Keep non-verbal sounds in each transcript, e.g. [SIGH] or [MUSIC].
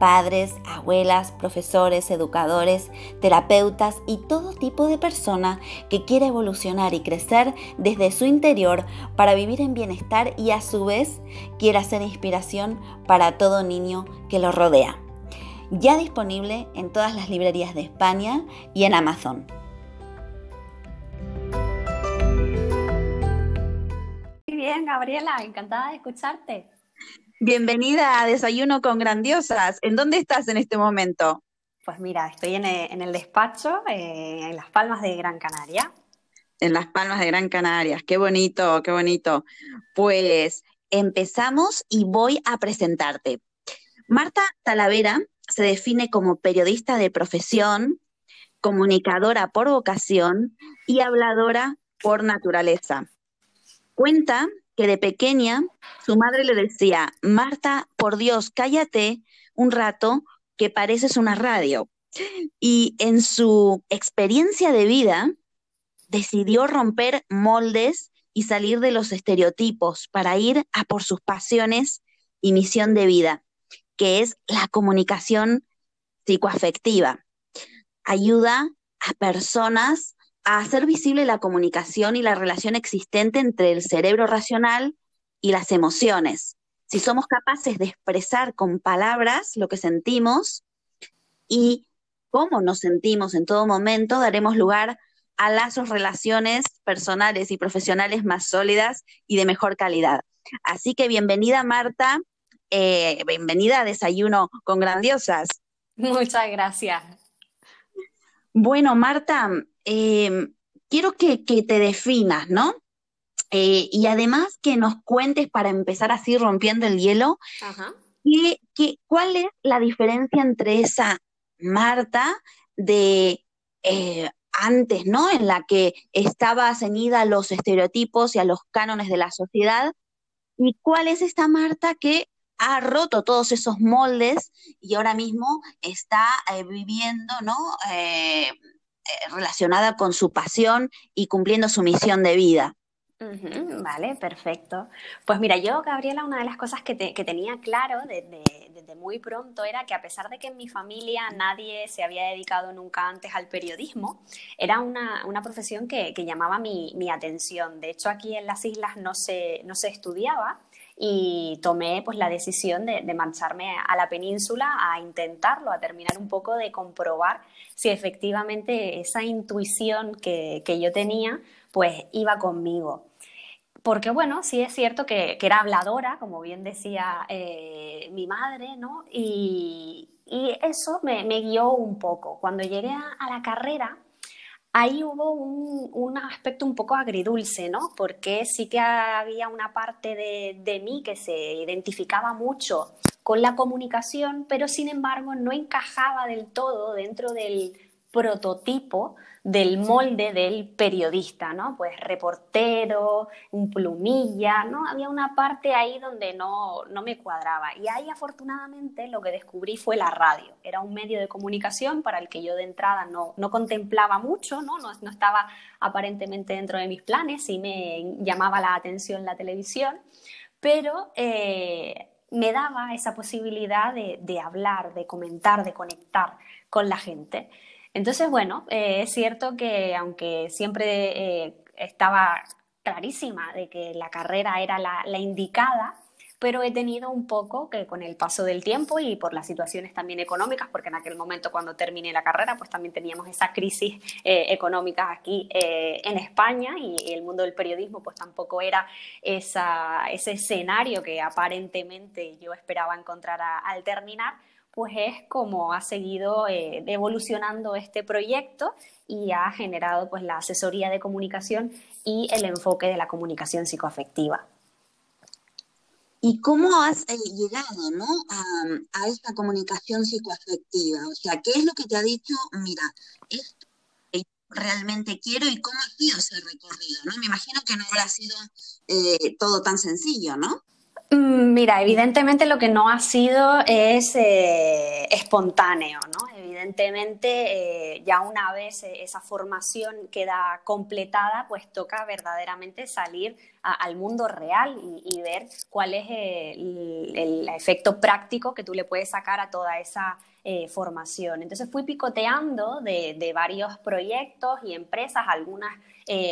padres, abuelas, profesores, educadores, terapeutas y todo tipo de persona que quiera evolucionar y crecer desde su interior para vivir en bienestar y a su vez quiera ser inspiración para todo niño que lo rodea. Ya disponible en todas las librerías de España y en Amazon. Muy bien, Gabriela, encantada de escucharte. Bienvenida a Desayuno con Grandiosas. ¿En dónde estás en este momento? Pues mira, estoy en eh, el, despacho eh, en Las Palmas de Gran Canaria. En Las Palmas de Gran Canaria, qué bonito, qué bonito. Pues empezamos y voy a presentarte. Marta Talavera se define como periodista de profesión, comunicadora por vocación y habladora por naturaleza. Cuenta que de pequeña su madre le decía, Marta, por Dios, cállate un rato que pareces una radio. Y en su experiencia de vida decidió romper moldes y salir de los estereotipos para ir a por sus pasiones y misión de vida, que es la comunicación psicoafectiva. Ayuda a personas a hacer visible la comunicación y la relación existente entre el cerebro racional y las emociones. Si somos capaces de expresar con palabras lo que sentimos y cómo nos sentimos en todo momento, daremos lugar a lazos, relaciones personales y profesionales más sólidas y de mejor calidad. Así que bienvenida Marta, eh, bienvenida a Desayuno con Grandiosas. Muchas gracias. Bueno, Marta, Em, quiero que, te definas, ¿no? Eh, y además que nos cuentes para empezar así rompiendo el hielo, cuál es la diferencia entre esa Marta de eh, antes, ¿no? En la que estaba ceñida a los estereotipos y a los cánones de la sociedad, y cuál es esta Marta que ha roto todos esos moldes y ahora mismo está eh, viviendo, ¿no? Eh, eh, relacionada con su pasión y cumpliendo su misión de vida vale, perfecto. Pues mira, yo, Gabriela, una de las cosas que, tenía claro desde, muy pronto era que a pesar de que en mi familia nadie se había dedicado nunca antes al periodismo, era una, profesión que, llamaba mi, atención. De hecho, aquí en las islas no se, no se estudiaba y tomé pues la decisión de, marcharme a la península a intentarlo, a terminar un poco de comprobar si efectivamente esa intuición que, que yo tenía pues iba conmigo porque bueno, sí es cierto que, era habladora, como bien decía eh, mi madre, ¿no? Y, eso me, guió un poco. Cuando llegué a, la carrera, ahí hubo un, aspecto un poco agridulce, ¿no? Porque sí que había una parte de, de mí que se identificaba mucho con la comunicación, pero sin embargo no encajaba del todo dentro del prototipo del molde del periodista, ¿no? Pues reportero, un plumilla, ¿no? Había una parte ahí donde no, no me cuadraba. Y ahí afortunadamente lo que descubrí fue la radio. Era un medio de comunicación para el que yo de entrada no, no contemplaba mucho, ¿no? ¿no? No estaba aparentemente dentro de mis planes y me llamaba la atención la televisión, pero... Eh, me daba esa posibilidad de, de hablar, de comentar, de conectar con la gente. Entonces, bueno, eh, es cierto que aunque siempre eh, estaba clarísima de que la carrera era la, indicada, pero he tenido un poco que con el paso del tiempo y por las situaciones también económicas, porque en aquel momento cuando terminé la carrera, pues también teníamos esa crisis eh, económica aquí en España y el mundo del periodismo pues tampoco era ese escenario que aparentemente yo esperaba encontrar al terminar, pues es como ha seguido eh, evolucionando este proyecto y ha generado pues la asesoría de comunicación y el enfoque de la comunicación psicoafectiva. ¿Y cómo has eh, llegado ¿no? a, esta comunicación psicoafectiva? O sea, ¿qué es lo que te ha dicho? Mira, esto realmente quiero y cómo ha sido ese recorrido, ¿no? Me imagino que no habrá sido eh, todo tan sencillo, ¿no? Mm, mira, evidentemente lo que no ha sido es eh, espontáneo, ¿no? Evidentemente, eh, ya una vez eh, esa formación queda completada, pues toca verdaderamente salir al mundo real y, ver cuál es el, efecto práctico que tú le puedes sacar a toda esa formación. Entonces fui picoteando de, varios proyectos y empresas, algunas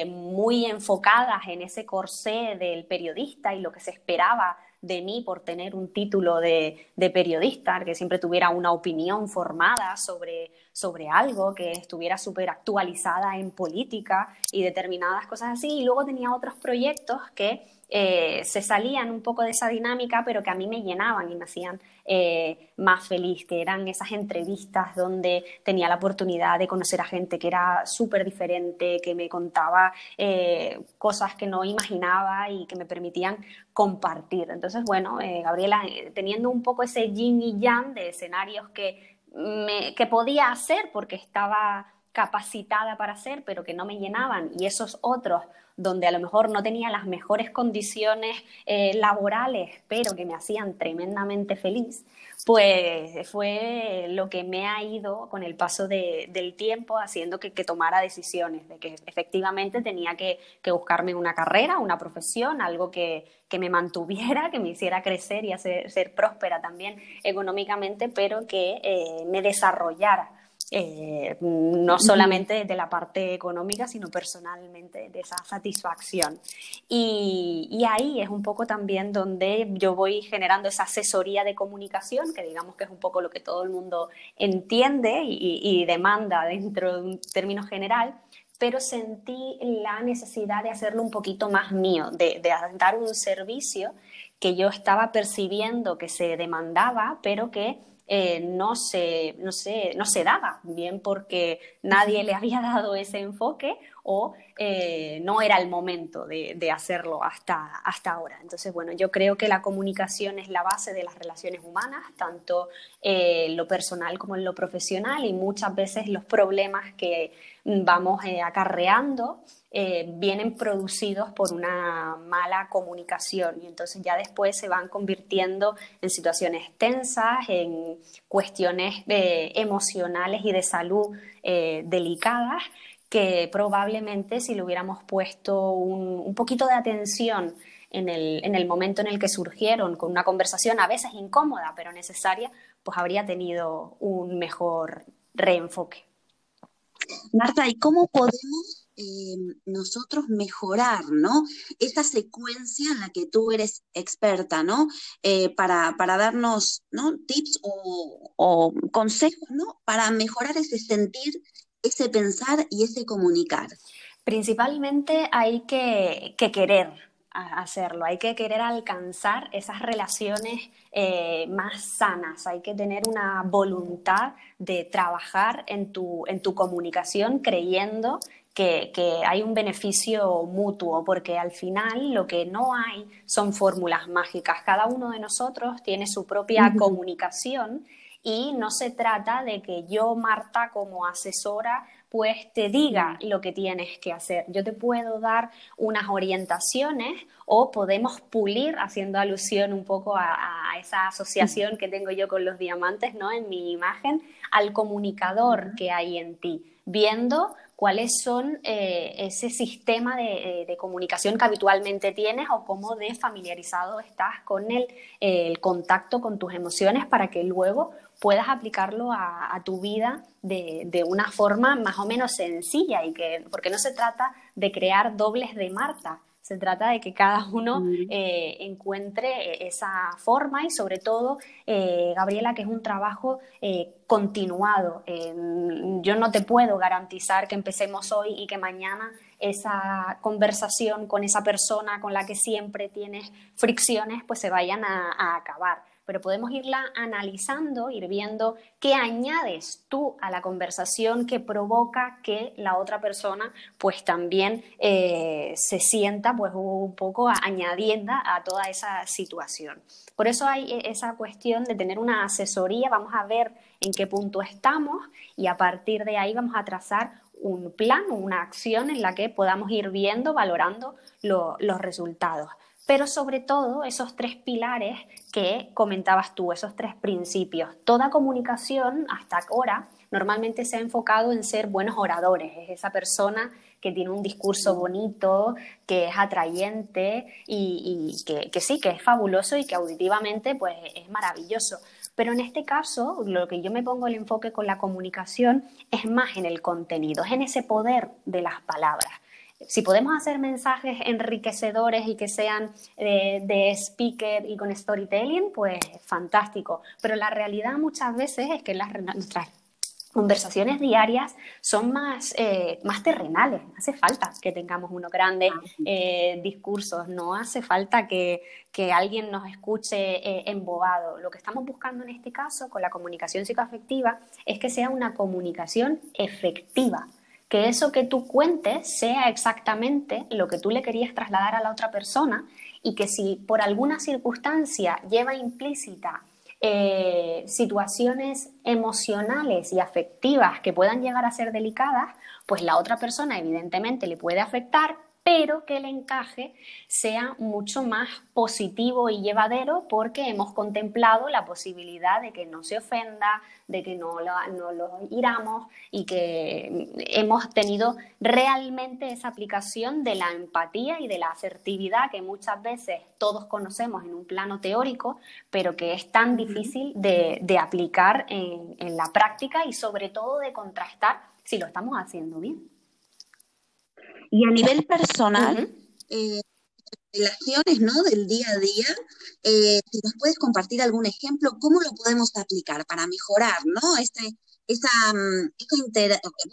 muy enfocadas en ese corsé del periodista y lo que se esperaba de mí por tener un título de, periodista, que siempre tuviera una opinión formada sobre, sobre algo, que estuviera súper actualizada en política y determinadas cosas así. Y luego tenía otros proyectos que eh, se salían un poco de esa dinámica, pero que a mí me llenaban y me hacían eh, más feliz, que eran esas entrevistas donde tenía la oportunidad de conocer a gente que era súper diferente, que me contaba eh, cosas que no imaginaba y que me permitían compartir. Entonces, bueno, Gabriela, teniendo un poco ese yin y yang de escenarios que, me, que podía hacer porque estaba capacitada para hacer, pero que no me llenaban, y esos otros donde a lo mejor no tenía las mejores condiciones eh, laborales, pero que me hacían tremendamente feliz, pues fue lo que me ha ido con el paso del tiempo haciendo que, tomara decisiones, de que efectivamente tenía que, buscarme una carrera, una profesión, algo que, me mantuviera, que me hiciera crecer y hacer, ser próspera también económicamente, pero que eh, me desarrollara eh, no solamente de la parte económica, sino personalmente de esa satisfacción. Y, ahí es un poco también donde yo voy generando esa asesoría de comunicación, que digamos que es un poco lo que todo el mundo entiende y, demanda dentro de un término general, pero sentí la necesidad de hacerlo un poquito más mío, de, de dar un servicio que yo estaba percibiendo que se demandaba, pero que eh, no, se, no, se, no se daba, bien porque nadie le había dado ese enfoque o eh, no era el momento de, hacerlo hasta, hasta ahora. Entonces, bueno, yo creo que la comunicación es la base de las relaciones humanas, tanto en lo personal como en lo profesional, y muchas veces los problemas que vamos eh, acarreando eh, vienen producidos por una mala comunicación y entonces ya después se van convirtiendo en situaciones tensas, en cuestiones emocionales y de salud delicadas que probablemente si le hubiéramos puesto un, poquito de atención en el, en el, momento en el que surgieron, con una conversación a veces incómoda, pero necesaria, pues habría tenido un mejor reenfoque. Marta, ¿y cómo podemos eh, nosotros mejorar, ¿no? Esa secuencia en la que tú eres experta, ¿no? Eh, para, para, darnos, ¿no? Tips o, o, consejos, ¿no? Para mejorar ese sentir ese pensar y ese comunicar? Principalmente hay que, querer hacerlo, hay que querer alcanzar esas relaciones eh, más sanas, hay que tener una voluntad de trabajar en tu, en tu comunicación creyendo que, hay un beneficio mutuo, porque al final lo que no hay son fórmulas mágicas. Cada uno de nosotros tiene su propia comunicación y no se trata de que yo, Marta, como asesora, pues te diga lo que tienes que hacer. Yo te puedo dar unas orientaciones o podemos pulir, haciendo alusión un poco a, esa asociación que tengo yo con los diamantes, ¿no? En mi imagen, al comunicador que hay en ti, viendo cuáles son eh, ese sistema eh, de, comunicación que habitualmente tienes o cómo de familiarizado estás con el, el contacto con tus emociones para que luego puedas aplicarlo a, tu vida de, una forma más o menos sencilla y que, porque no se trata de crear dobles de Marta, se trata de que cada uno eh, encuentre esa forma y sobre todo, eh, Gabriela, que es un trabajo eh, continuado. yo no te puedo garantizar que empecemos hoy y que mañana esa conversación con esa persona con la que siempre tienes fricciones, pues se vayan a acabar pero podemos irla analizando, ir viendo qué añades tú a la conversación que provoca que la otra persona pues también eh, se sienta pues un poco añadiendo a toda esa situación. Por eso hay e, esa cuestión de tener una asesoría, vamos a ver en qué punto estamos y a partir de ahí vamos a trazar un plan, una acción en la que podamos ir viendo, valorando los resultados pero sobre todo esos tres pilares que comentabas tú, esos tres principios. Toda comunicación hasta ahora normalmente se ha enfocado en ser buenos oradores, es esa persona que tiene un discurso bonito, que es atrayente y, que, que, sí, que es fabuloso y que auditivamente pues es maravilloso. Pero en este caso, lo que yo me pongo el enfoque con la comunicación es más en el contenido, es en ese poder de las palabras si podemos hacer mensajes enriquecedores y que sean eh, de speaker y con storytelling, pues fantástico. Pero la realidad muchas veces es que las, nuestras conversaciones diarias son más, eh, más terrenales. No hace falta que tengamos unos grandes ah, eh, discursos, no hace falta que, que alguien nos escuche embobado. Lo que estamos buscando en este caso con la comunicación psicoafectiva es que sea una comunicación efectiva que eso que tú cuentes sea exactamente lo que tú le querías trasladar a la otra persona y que si por alguna circunstancia lleva implícita eh, situaciones emocionales y afectivas que puedan llegar a ser delicadas, pues la otra persona evidentemente le puede afectar, pero que el encaje sea mucho más positivo y llevadero porque hemos contemplado la posibilidad de que no se ofenda, de que no lo, no lo iramos y que hemos tenido realmente esa aplicación de la empatía y de la asertividad que muchas veces todos conocemos en un plano teórico, pero que es tan difícil de, aplicar en, en la práctica y sobre todo de contrastar si lo estamos haciendo bien. Y a nivel [LAUGHS] personal, eh, relaciones ¿no? del día a día, eh, si nos puedes compartir algún ejemplo, ¿cómo lo podemos aplicar para mejorar ¿no? este, esa, mm,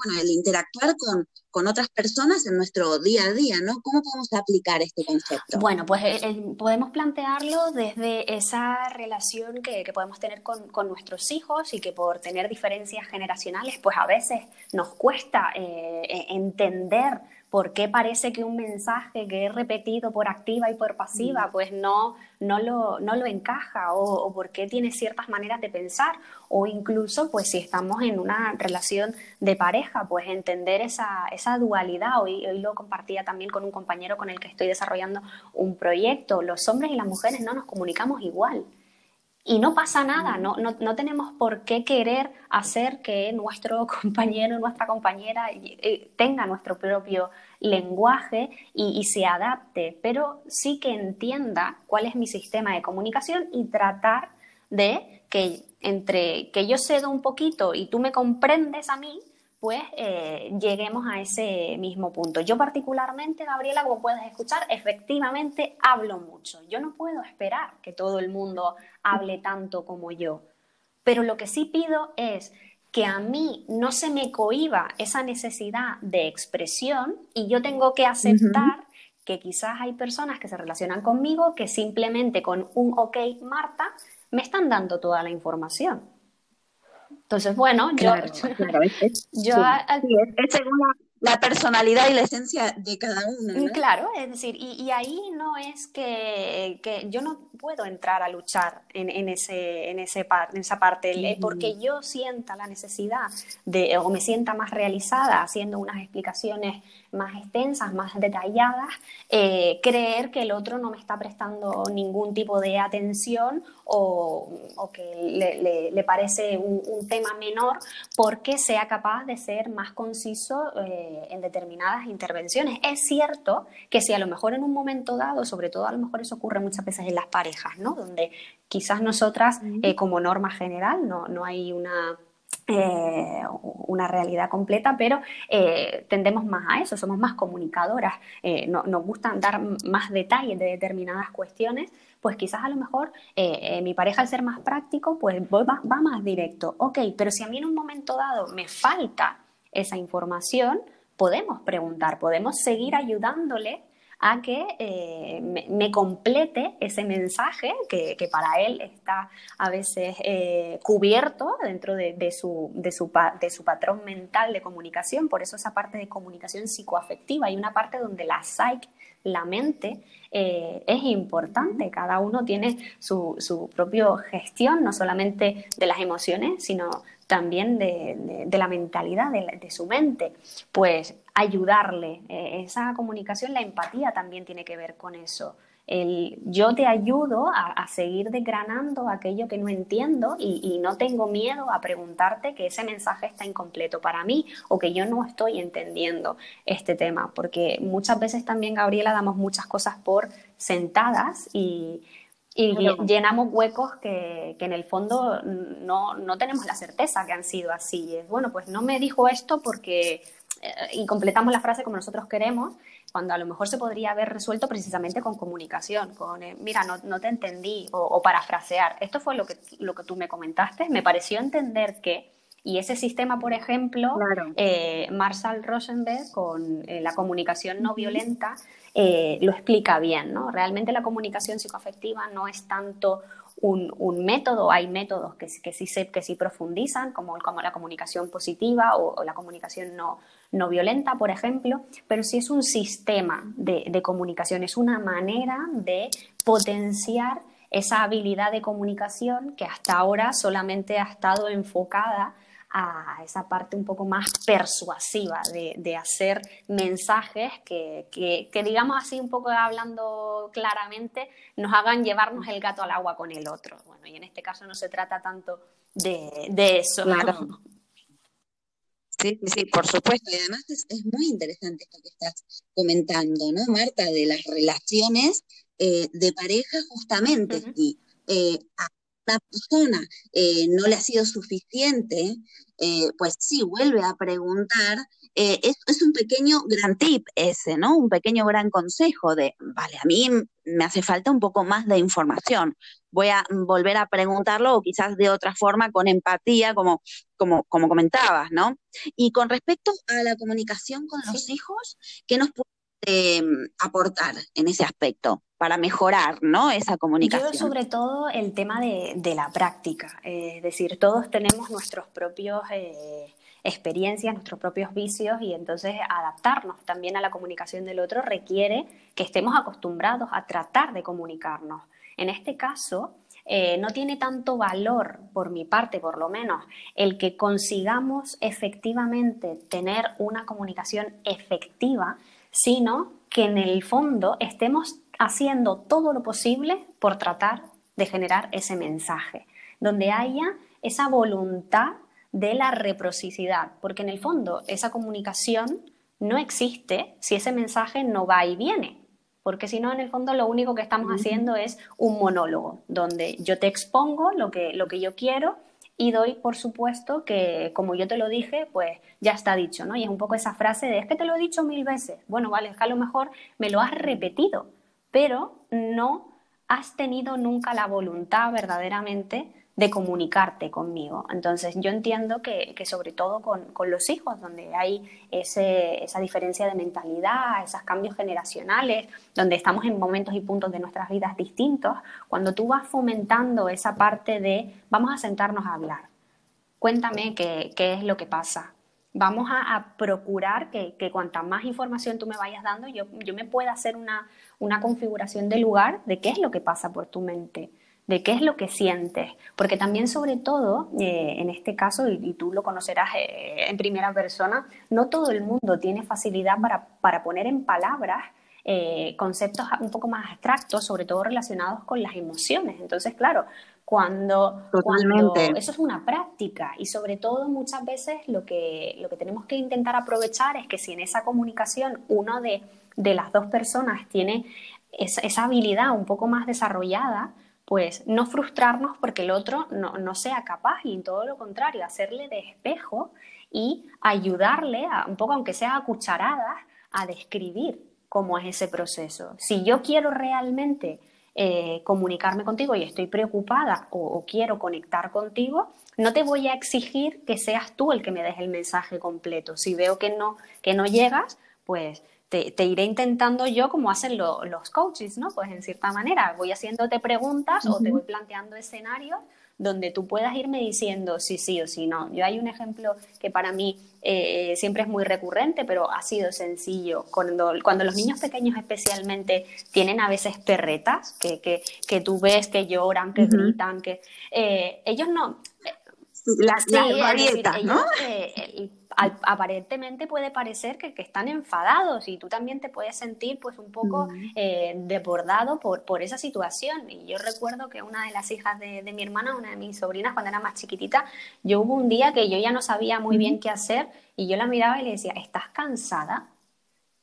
bueno, el interactuar con, con, otras personas en nuestro día a día, ¿no? ¿Cómo podemos aplicar este concepto? Bueno, pues eh, podemos plantearlo desde esa relación que, que podemos tener con, con, nuestros hijos y que por tener diferencias generacionales, pues a veces nos cuesta entender ¿Por qué parece que un mensaje que he repetido por activa y por pasiva, pues no, no, lo, no lo encaja? O, por qué tiene ciertas maneras de pensar? O incluso, pues si estamos en una relación de pareja, pues entender esa, esa dualidad. Hoy, hoy lo compartía también con un compañero con el que estoy desarrollando un proyecto. Los hombres y las mujeres no nos comunicamos igual. Y no pasa nada, no, no, no, tenemos por qué querer hacer que nuestro [LAUGHS] compañero, nuestra compañera eh, tenga nuestro propio lenguaje y, se adapte, pero sí que entienda cuál es mi sistema de comunicación y tratar de que entre que yo cedo un poquito y tú me comprendes a mí, pues eh, lleguemos a ese mismo punto. Yo particularmente, Gabriela, como puedes escuchar, efectivamente hablo mucho. Yo no puedo esperar que todo el mundo hable tanto como yo, pero lo que sí pido es que a mí no se me cohiba esa necesidad de expresión y yo tengo que aceptar que quizás hay personas que se relacionan conmigo que simplemente con un ok, Marta, me están dando toda la información. Entonces, bueno, yo, claro, [LAUGHS] es, yo según la, personalidad y la esencia de cada uno. Claro, es decir, y, ahí no es que, que, yo no puedo entrar a luchar en, en ese, en, ese en esa parte, porque yo sienta la necesidad de, o me sienta más realizada haciendo unas explicaciones más extensas, más detalladas, eh, creer que el otro no me está prestando ningún tipo de atención o, que le, parece un, tema menor porque sea capaz de ser más conciso eh, en determinadas intervenciones. Es cierto que si a lo mejor en un momento dado, sobre todo a lo mejor eso ocurre muchas veces en las parejas, ¿no? Donde quizás nosotras, eh, como norma general, no, no hay una eh, una realidad completa, pero eh, tendemos más a eso, somos más comunicadoras, eh, nos gustan dar más detalles de determinadas cuestiones, pues quizás a lo mejor mi pareja al ser más práctico, pues va, va más directo. Ok, pero si a mí en un momento dado me falta esa información, podemos preguntar, podemos seguir ayudándole a que eh, me, complete ese mensaje que, para él está a veces eh, cubierto dentro de, su, de, su, de su patrón mental de comunicación. Por eso esa parte de comunicación psicoafectiva hay una parte donde la psyche la mente eh, es importante. Cada uno tiene su, su propia gestión, no solamente de las emociones, sino también de, la mentalidad, de, su mente. Pues ayudarle. Eh, esa comunicación, la empatía también tiene que ver con eso. El, yo te ayudo a, seguir desgranando aquello que no entiendo y, y, no tengo miedo a preguntarte que ese mensaje está incompleto para mí o que yo no estoy entendiendo este tema, porque muchas veces también, Gabriela, damos muchas cosas por sentadas y, y llenamos huecos que, que, en el fondo no, no tenemos la certeza que han sido así. Es, bueno, pues no me dijo esto porque y completamos la frase como nosotros queremos, cuando a lo mejor se podría haber resuelto precisamente con comunicación, con, eh, mira, no, no, te entendí, o, parafrasear. Esto fue lo que, lo que tú me comentaste, me pareció entender que, y ese sistema, por ejemplo, eh, Marshall Rosenberg con eh, la comunicación no violenta lo explica bien, ¿no? Realmente la comunicación psicoafectiva no es tanto un, método, hay métodos que, que, sí, que sí profundizan, como, como la comunicación positiva o, la comunicación no, no, violenta, por ejemplo, pero sí es un sistema de, de comunicación, es una manera de potenciar esa habilidad de comunicación que hasta ahora solamente ha estado enfocada a esa parte un poco más persuasiva de, hacer mensajes que, que, digamos así, un poco hablando claramente, nos hagan llevarnos el gato al agua con el otro. Bueno, y en este caso no se trata tanto de, eso. Claro. Sí, sí, por supuesto. Y además es, muy interesante esto que estás comentando, ¿no, Marta? De las relaciones eh, de pareja justamente. Y eh, una persona eh, no le ha sido suficiente, eh, pues sí, vuelve a preguntar. Eh, es, un pequeño gran tip ese, ¿no? Un pequeño gran consejo de, vale, a mí me hace falta un poco más de información. Voy a volver a preguntarlo o quizás de otra forma con empatía, como, como, como comentabas, ¿no? Y con respecto a la comunicación con los hijos, ¿qué nos puede aportar en ese aspecto? para mejorar ¿no? esa comunicación? Yo sobre todo el tema de, la práctica, es decir, todos tenemos nuestros propios... Eh, experiencias, nuestros propios vicios y entonces adaptarnos también a la comunicación del otro requiere que estemos acostumbrados a tratar de comunicarnos. En este caso, eh, no tiene tanto valor, por mi parte por lo menos, el que consigamos efectivamente tener una comunicación efectiva, sino que en el fondo estemos haciendo todo lo posible por tratar de generar ese mensaje, donde haya esa voluntad de la reciprocidad, porque en el fondo esa comunicación no existe si ese mensaje no va y viene, porque si no, en el fondo lo único que estamos haciendo es un monólogo, donde yo te expongo lo que, lo que yo quiero y doy por supuesto que como yo te lo dije, pues ya está dicho, ¿no? Y es un poco esa frase de es que te lo he dicho mil veces. Bueno, vale, es que a lo mejor me lo has repetido, pero no has tenido nunca la voluntad verdaderamente de comunicarte conmigo. Entonces yo entiendo que, sobre todo con, los hijos, donde hay esa diferencia de mentalidad, esos cambios generacionales, donde estamos en momentos y puntos de nuestras vidas distintos, cuando tú vas fomentando esa parte de vamos a sentarnos a hablar, cuéntame qué, es lo que pasa. Vamos a, procurar que, que, cuanta más información tú me vayas dando, yo, yo me pueda hacer una, una configuración de lugar de qué es lo que pasa por tu mente de qué es lo que sientes, porque también sobre todo, eh, en este caso, y, tú lo conocerás eh, en primera persona, no todo el mundo tiene facilidad para, poner en palabras eh, conceptos un poco más abstractos, sobre todo relacionados con las emociones. Entonces, claro, cuando, eso es una práctica y sobre todo muchas veces lo que, lo que tenemos que intentar aprovechar es que si en esa comunicación uno de, las dos personas tiene esa habilidad un poco más desarrollada, pues no frustrarnos porque el otro no, sea capaz y todo lo contrario, hacerle de espejo y ayudarle, a, un poco aunque sea a cucharadas, a describir cómo es ese proceso. Si yo quiero realmente eh, comunicarme contigo y estoy preocupada o, quiero conectar contigo, no te voy a exigir que seas tú el que me des el mensaje completo. Si veo que no, que no llegas, pues te, iré intentando yo como hacen los coaches, ¿no? Pues en cierta manera voy haciéndote preguntas o te voy planteando escenarios donde tú puedas irme diciendo sí, sí o sí, no. Yo hay un ejemplo que para mí eh, siempre es muy recurrente, pero ha sido sencillo. Cuando, cuando los niños pequeños especialmente tienen a veces perretas, que, que, que tú ves que lloran, que gritan, que eh, ellos no... las, sí, las ¿no? Eh, aparentemente puede parecer que, están enfadados y tú también te puedes sentir pues un poco eh, desbordado por, por esa situación. Y yo recuerdo que una de las hijas de, mi hermana, una de mis sobrinas, cuando era más chiquitita, yo hubo un día que yo ya no sabía muy bien qué hacer y yo la miraba y le decía, ¿estás cansada?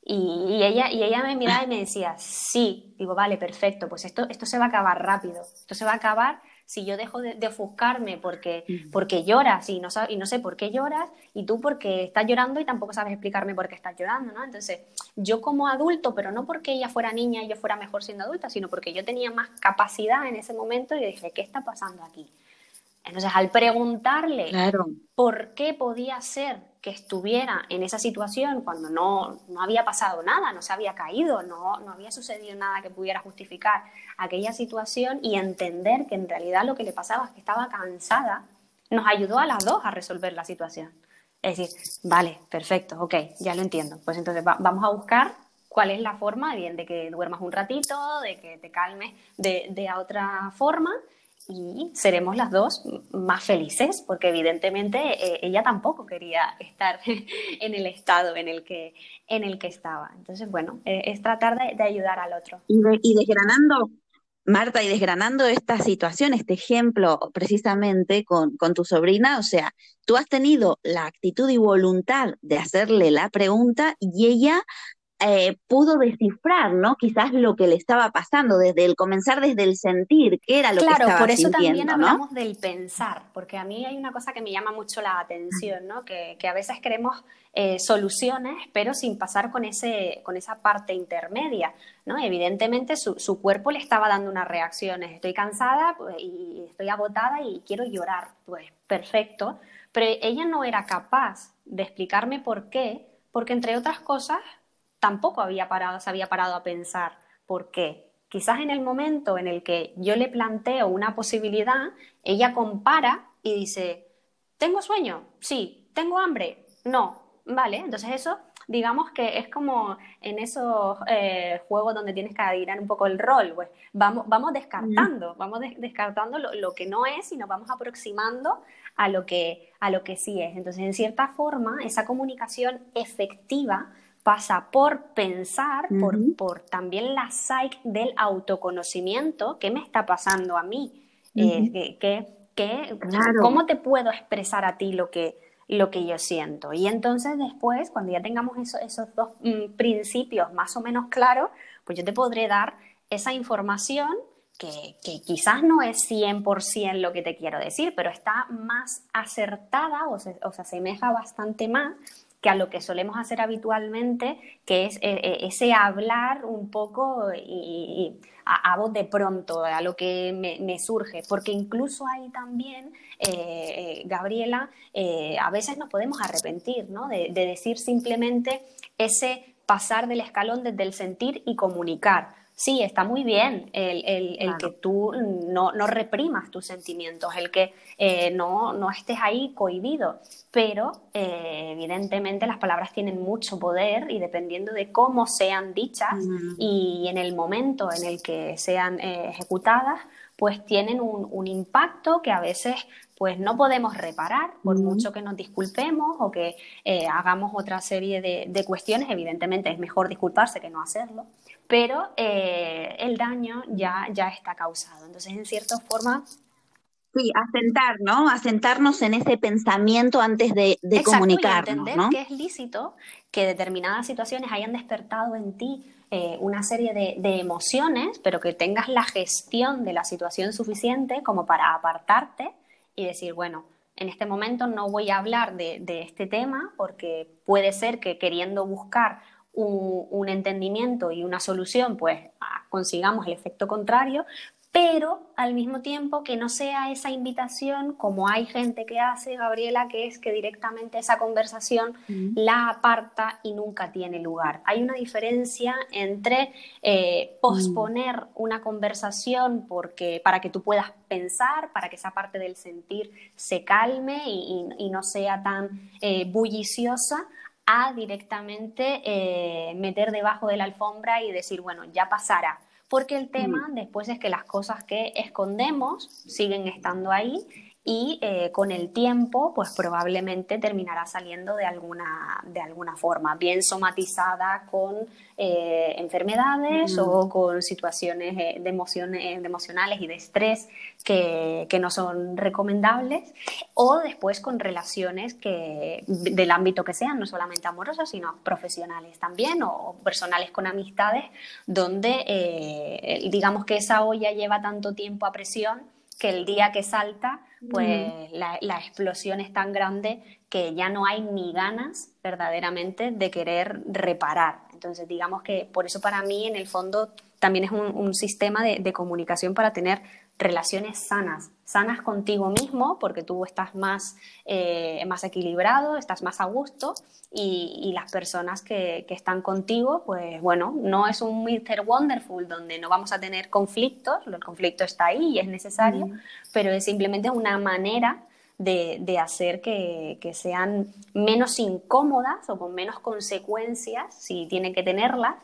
Y, ella, y ella me miraba y me decía, sí. Digo, vale, perfecto, pues esto, esto se va a acabar rápido. Esto se va a acabar si yo dejo de, ofuscarme porque, porque lloras y no, y no sé por qué lloras, y tú porque estás llorando y tampoco sabes explicarme por qué estás llorando, ¿no? Entonces, yo como adulto, pero no porque ella fuera niña y yo fuera mejor siendo adulta, sino porque yo tenía más capacidad en ese momento y dije, ¿qué está pasando aquí? Entonces, al preguntarle por qué podía ser que estuviera en esa situación cuando no, había pasado nada, no se había caído, no, no había sucedido nada que pudiera justificar aquella situación y entender que en realidad lo que le pasaba es que estaba cansada, nos ayudó a las dos a resolver la situación. Es decir, vale, perfecto, ok, ya lo entiendo. Pues entonces vamos a buscar cuál es la forma bien de que duermas un ratito, de que te calmes de, de otra forma y seremos las dos más felices, porque evidentemente eh, ella tampoco quería estar [LAUGHS] en el estado en el que, en el que estaba. Entonces, bueno, eh, es tratar de, ayudar al otro. Y, desgranando, Marta, y desgranando esta situación, este ejemplo precisamente con, con tu sobrina, o sea, tú has tenido la actitud y voluntad de hacerle la pregunta y ella eh, pudo descifrar, ¿no? Quizás lo que le estaba pasando desde el comenzar, desde el sentir, qué era lo que estaba Claro, por eso también hablamos del pensar, porque a mí hay una cosa que me llama mucho la atención, ¿no? Que, a veces queremos eh, soluciones, pero sin pasar con, ese, con esa parte intermedia, ¿no? Evidentemente su, su cuerpo le estaba dando unas reacciones, estoy cansada pues, y estoy agotada y quiero llorar, pues perfecto, pero ella no era capaz de explicarme por qué, porque entre otras cosas tampoco había parado, se había parado a pensar por qué. Quizás en el momento en el que yo le planteo una posibilidad, ella compara y dice, ¿tengo sueño? Sí. ¿tengo hambre? No. Vale, entonces eso digamos que es como en esos eh, juegos donde tienes que adivinar un poco el rol, pues vamos, vamos descartando, vamos descartando lo, que no es y nos vamos aproximando a lo, que, a lo que sí es. Entonces, en cierta forma, esa comunicación efectiva pasa por pensar, por, por, también la psyche del autoconocimiento, ¿qué me está pasando a mí? Eh, ¿Cómo te puedo expresar a ti lo que, lo que yo siento. Y entonces después, cuando ya tengamos esos dos mm, principios más o menos claros, pues yo te podré dar esa información que, quizás no es 100% lo que te quiero decir, pero está más acertada o se, o se asemeja bastante más que a lo que solemos hacer habitualmente, que es eh, eh, ese hablar un poco y, a, voz de pronto, a lo que me, surge, porque incluso ahí también, eh, Gabriela, a veces nos podemos arrepentir ¿no? de, de decir simplemente ese pasar del escalón desde el sentir y comunicar sí, está muy bien el, que tú no, reprimas tus sentimientos, el que eh, no, estés ahí cohibido, pero eh, evidentemente las palabras tienen mucho poder y dependiendo de cómo sean dichas y en el momento en el que sean eh, ejecutadas, pues tienen un, impacto que a veces pues no podemos reparar, por mucho que nos disculpemos o que hagamos otra serie de, de, cuestiones. Evidentemente es mejor disculparse que no hacerlo, pero eh, el daño ya, ya está causado. Entonces, en cierta forma, Sí, asentar, ¿no? Asentarnos en ese pensamiento antes de, de comunicarnos. Y entender que es lícito que determinadas situaciones hayan despertado en ti eh, una serie de, emociones, pero que tengas la gestión de la situación suficiente como para apartarte y decir, bueno, en este momento no voy a hablar de, de este tema porque puede ser que queriendo buscar un, entendimiento y una solución, pues consigamos el efecto contrario, pero al mismo tiempo que no sea esa invitación como hay gente que hace, Gabriela, que es que directamente esa conversación la aparta y nunca tiene lugar. Hay una diferencia entre eh, posponer una conversación porque, para que tú puedas pensar, para que esa parte del sentir se calme y, no sea tan eh, bulliciosa, a directamente eh, meter debajo de la alfombra y decir, bueno, ya pasará. Porque el tema mm. después es que las cosas que escondemos siguen estando ahí y eh, con el tiempo pues probablemente terminará saliendo de alguna, de alguna forma, bien somatizada con eh, enfermedades o con situaciones eh, de, emociones, emocionales y de estrés que, que, no son recomendables o después con relaciones que, del ámbito que sean, no solamente amorosas, sino profesionales también o personales con amistades, donde digamos que esa olla lleva tanto tiempo a presión que el día que salta, pues la, explosión es tan grande que ya no hay ni ganas verdaderamente de querer reparar. Entonces, digamos que por eso para mí, en el fondo, también es un, sistema de, comunicación para tener relaciones sanas, sanas contigo mismo, porque tú estás más, eh, más equilibrado, estás más a gusto, y, las personas que, están contigo, pues bueno, no es un Mr. Wonderful donde no vamos a tener conflictos, el conflicto está ahí y es necesario, pero es simplemente una manera de, hacer que, sean menos incómodas o con menos consecuencias, si tienen que tenerlas,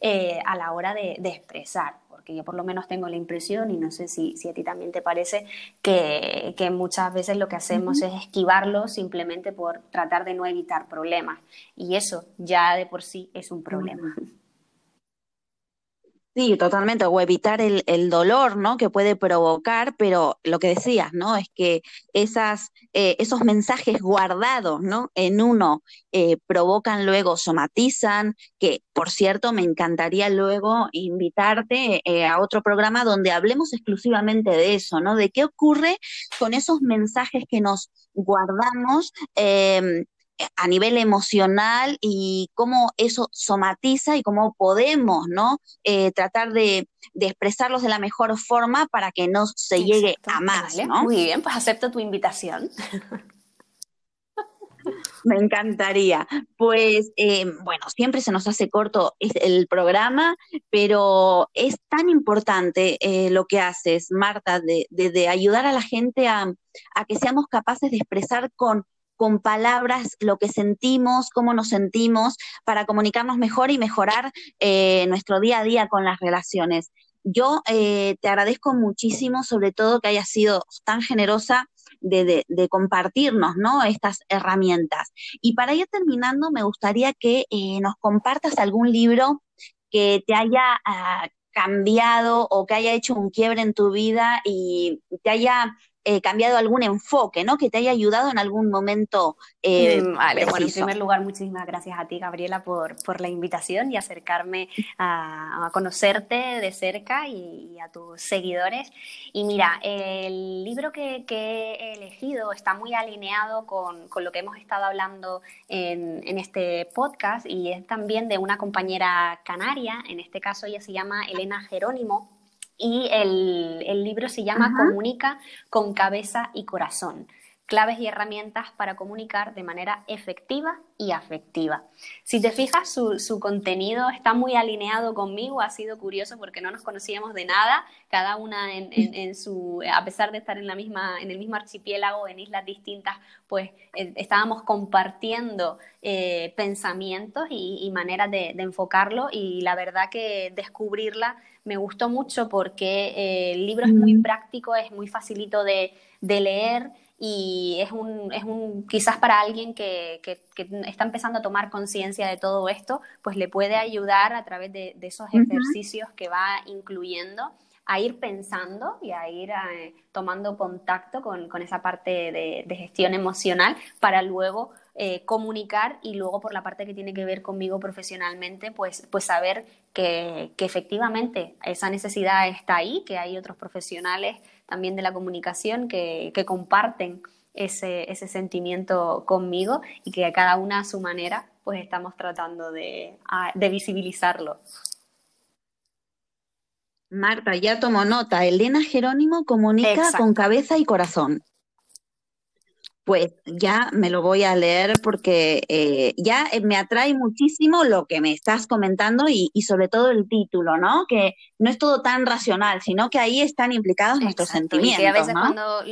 eh, a la hora de expresar que yo por lo menos tengo la impresión, y no sé si, a ti también te parece, que, muchas veces lo que hacemos es esquivarlo simplemente por tratar de no evitar problemas. Y eso ya de por sí es un problema. Sí, totalmente, o evitar el, el, dolor, ¿no? Que puede provocar, pero lo que decías, ¿no? Es que esas, eh, esos mensajes guardados, ¿no? En uno eh, provocan luego, somatizan, que por cierto, me encantaría luego invitarte eh, a otro programa donde hablemos exclusivamente de eso, ¿no? De qué ocurre con esos mensajes que nos guardamos em, a nivel emocional y cómo eso somatiza y cómo podemos, ¿no? Eh, tratar de, expresarlos de la mejor forma para que no se llegue a más, Muy bien, pues acepto tu invitación. [LAUGHS] Me encantaría. Pues eh, bueno, siempre se nos hace corto el programa, pero es tan importante eh, lo que haces, Marta, de, ayudar a la gente a, a que seamos capaces de expresar con con palabras lo que sentimos, cómo nos sentimos, para comunicarnos mejor y mejorar eh, nuestro día a día con las relaciones. Yo eh, te agradezco muchísimo, sobre todo que hayas sido tan generosa de, compartirnos ¿no? estas herramientas. Y para ir terminando, me gustaría que eh, nos compartas algún libro que te haya ah, cambiado o que haya hecho un quiebre en tu vida y te haya eh, cambiado algún enfoque, ¿no? Que te haya ayudado en algún momento. Eh, mm, bueno, en primer lugar, muchísimas gracias a ti, Gabriela, por, por la invitación y acercarme a, conocerte de cerca y, a tus seguidores. Y mira, el libro que, he elegido está muy alineado con, con, lo que hemos estado hablando en, en este podcast y es también de una compañera canaria, en este caso ella se llama Elena Jerónimo y el, libro se llama Comunica con cabeza y corazón claves y herramientas para comunicar de manera efectiva y afectiva. Si te fijas, su, contenido está muy alineado conmigo, ha sido curioso porque no nos conocíamos de nada, cada una en, su, a pesar de estar en, la misma, en el mismo archipiélago, en islas distintas, pues eh, estábamos compartiendo eh, pensamientos y, maneras de, enfocarlo y la verdad que descubrirla me gustó mucho porque eh, el libro es muy práctico, es muy facilito de, de leer y es un, es un quizás para alguien que, que, está empezando a tomar conciencia de todo esto, pues le puede ayudar a través de, esos ejercicios que va incluyendo a ir pensando y a ir eh, tomando contacto con, con esa parte de, de, gestión emocional para luego eh, comunicar y luego por la parte que tiene que ver conmigo profesionalmente, pues, pues saber que, que efectivamente esa necesidad está ahí, que hay otros profesionales también de la comunicación que, comparten ese, ese, sentimiento conmigo y que cada una a su manera pues estamos tratando de, de visibilizarlo. Marta, ya tomo nota. Elena Jerónimo comunica con cabeza y corazón. Pues ya me lo voy a leer porque eh, ya eh, me atrae muchísimo lo que me estás comentando y, sobre todo el título, ¿no? Que no es todo tan racional, sino que ahí están implicados nuestros sentimientos. Y a veces cuando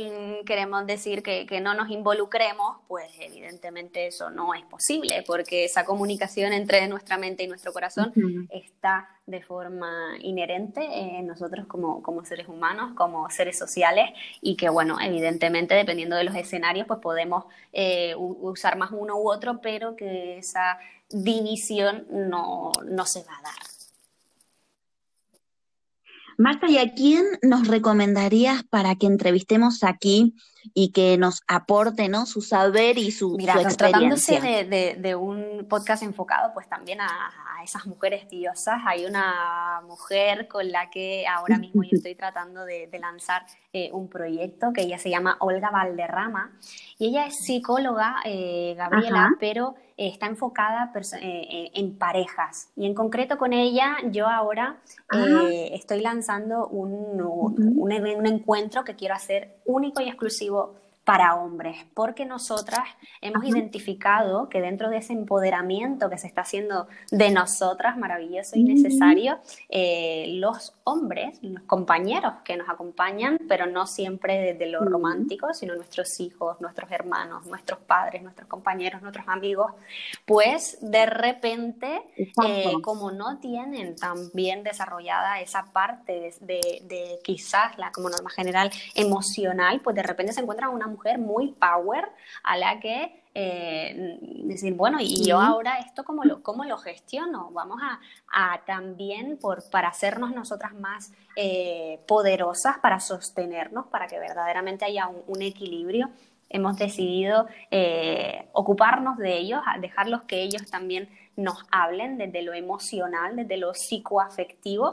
queremos decir que, no nos involucremos, pues evidentemente eso no es posible, porque esa comunicación entre nuestra mente y nuestro corazón está de forma inherente en nosotros como, como seres humanos, como seres sociales, y que, bueno, evidentemente, dependiendo de los escenarios, pues podemos eh, usar más uno u otro, pero que esa división no, no se va a dar. Marta, ¿y a quién nos recomendarías para que entrevistemos aquí y que nos aporte ¿no? su saber y su, Mira, experiencia? Tratándose de, de, un podcast enfocado pues también a, esas mujeres diosas, hay una mujer con la que ahora mismo yo [LAUGHS] estoy tratando de, lanzar eh, un proyecto que ella se llama Olga Valderrama y ella es psicóloga, eh, Gabriela, pero está enfocada eh, en parejas. Y en concreto con ella, yo ahora eh, estoy lanzando un, un, encuentro que quiero hacer único y exclusivo para hombres, porque nosotras hemos identificado que dentro de ese empoderamiento que se está haciendo de nosotras, maravilloso y necesario, eh, los hombres, los compañeros que nos acompañan, pero no siempre desde lo romántico, sino nuestros hijos, nuestros hermanos, nuestros padres, nuestros compañeros, nuestros amigos, pues de repente, eh, como no tienen tan bien desarrollada esa parte de, de quizás la, como norma general, emocional, pues de repente se encuentran una mujer muy power a la que eh, decir, bueno, y yo ahora esto cómo lo, cómo lo gestiono? Vamos a, también por, para hacernos nosotras más eh, poderosas, para sostenernos, para que verdaderamente haya un, equilibrio. Hemos decidido eh, ocuparnos de ellos, dejarlos que ellos también nos hablen desde lo emocional, desde lo psicoafectivo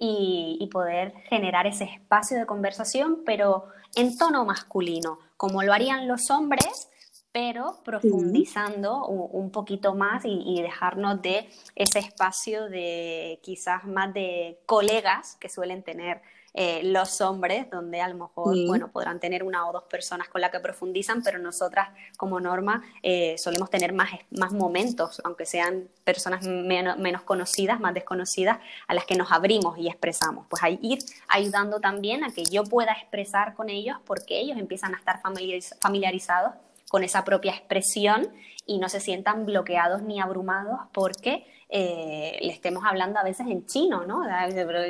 y, y poder generar ese espacio de conversación, pero en tono masculino, como lo harían los hombres, pero profundizando un, poquito más y, dejarnos de ese espacio de quizás más de colegas que suelen tener eh, los hombres, donde a lo mejor, bueno, podrán tener una o dos personas con las que profundizan, pero nosotras como norma eh, solemos tener más, más momentos, aunque sean personas menos, conocidas, más desconocidas, a las que nos abrimos y expresamos. Pues ahí ir ayudando también a que yo pueda expresar con ellos porque ellos empiezan a estar familiarizados con esa propia expresión y no se sientan bloqueados ni abrumados porque eh, le estemos hablando a veces en chino, ¿no? Pero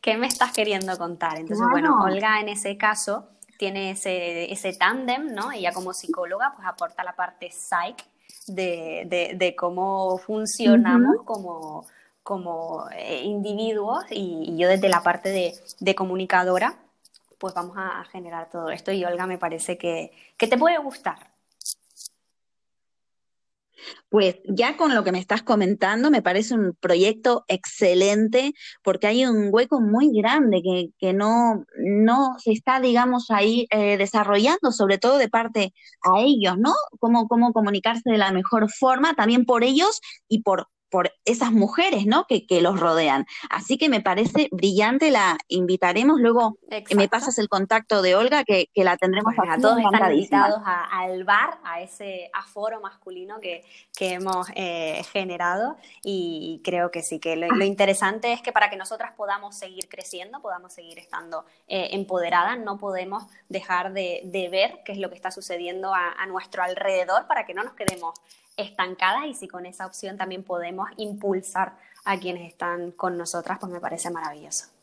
¿qué, me estás queriendo contar? Entonces, bueno, Olga en ese caso tiene ese, ese tándem, ¿no? Ella como psicóloga pues aporta la parte psych de, de, cómo funcionamos como, como eh, individuos y, yo desde la parte de, de, comunicadora pues vamos a generar todo esto y Olga me parece que, que te puede gustar. Pues ya con lo que me estás comentando, me parece un proyecto excelente porque hay un hueco muy grande que, que no, no se está, digamos, ahí eh, desarrollando, sobre todo de parte a ellos, ¿no? Cómo, cómo comunicarse de la mejor forma, también por ellos y por por esas mujeres, ¿no? Que, que, los rodean. Así que me parece brillante, la invitaremos. Luego me pasas el contacto de Olga, que, que la tendremos a todos están invitados al bar, a ese aforo masculino que, que hemos eh, generado. Y creo que sí, que lo, interesante es que para que nosotras podamos seguir creciendo, podamos seguir estando eh, empoderadas, no podemos dejar de, de, ver qué es lo que está sucediendo a, a nuestro alrededor para que no nos quedemos estancadas y si con esa opción también podemos impulsar a quienes están con nosotras, pues me parece maravilloso.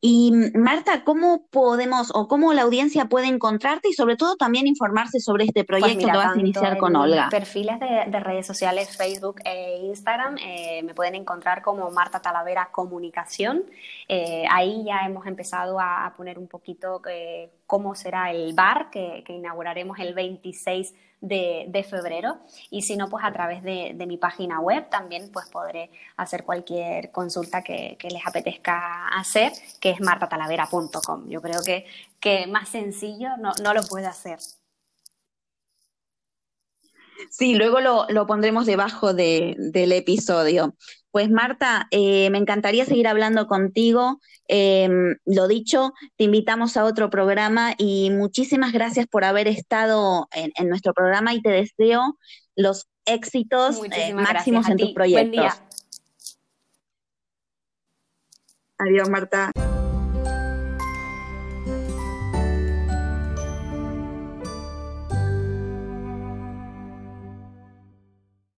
Y Marta, ¿cómo podemos o cómo la audiencia puede encontrarte y sobre todo también informarse sobre este pues proyecto que vas a iniciar con Olga? Perfiles de, redes sociales, Facebook e Instagram, eh, me pueden encontrar como Marta Talavera Comunicación. Eh, ahí ya hemos empezado a, poner un poquito eh, cómo será el bar que, que inauguraremos el 26 de, febrero. Y si no, pues a través de, mi página web también pues podré hacer cualquier consulta que, les apetezca hacer, que es martatalavera.com. Yo creo que, que más sencillo no, no lo puede hacer. Sí, luego lo, lo pondremos debajo de, del episodio. Pues Marta, eh, me encantaría seguir hablando contigo. Em, lo dicho, te invitamos a otro programa y muchísimas gracias por haber estado en, nuestro programa y te deseo los éxitos eh, máximos en tus proyectos. Buen día. Adiós, Marta.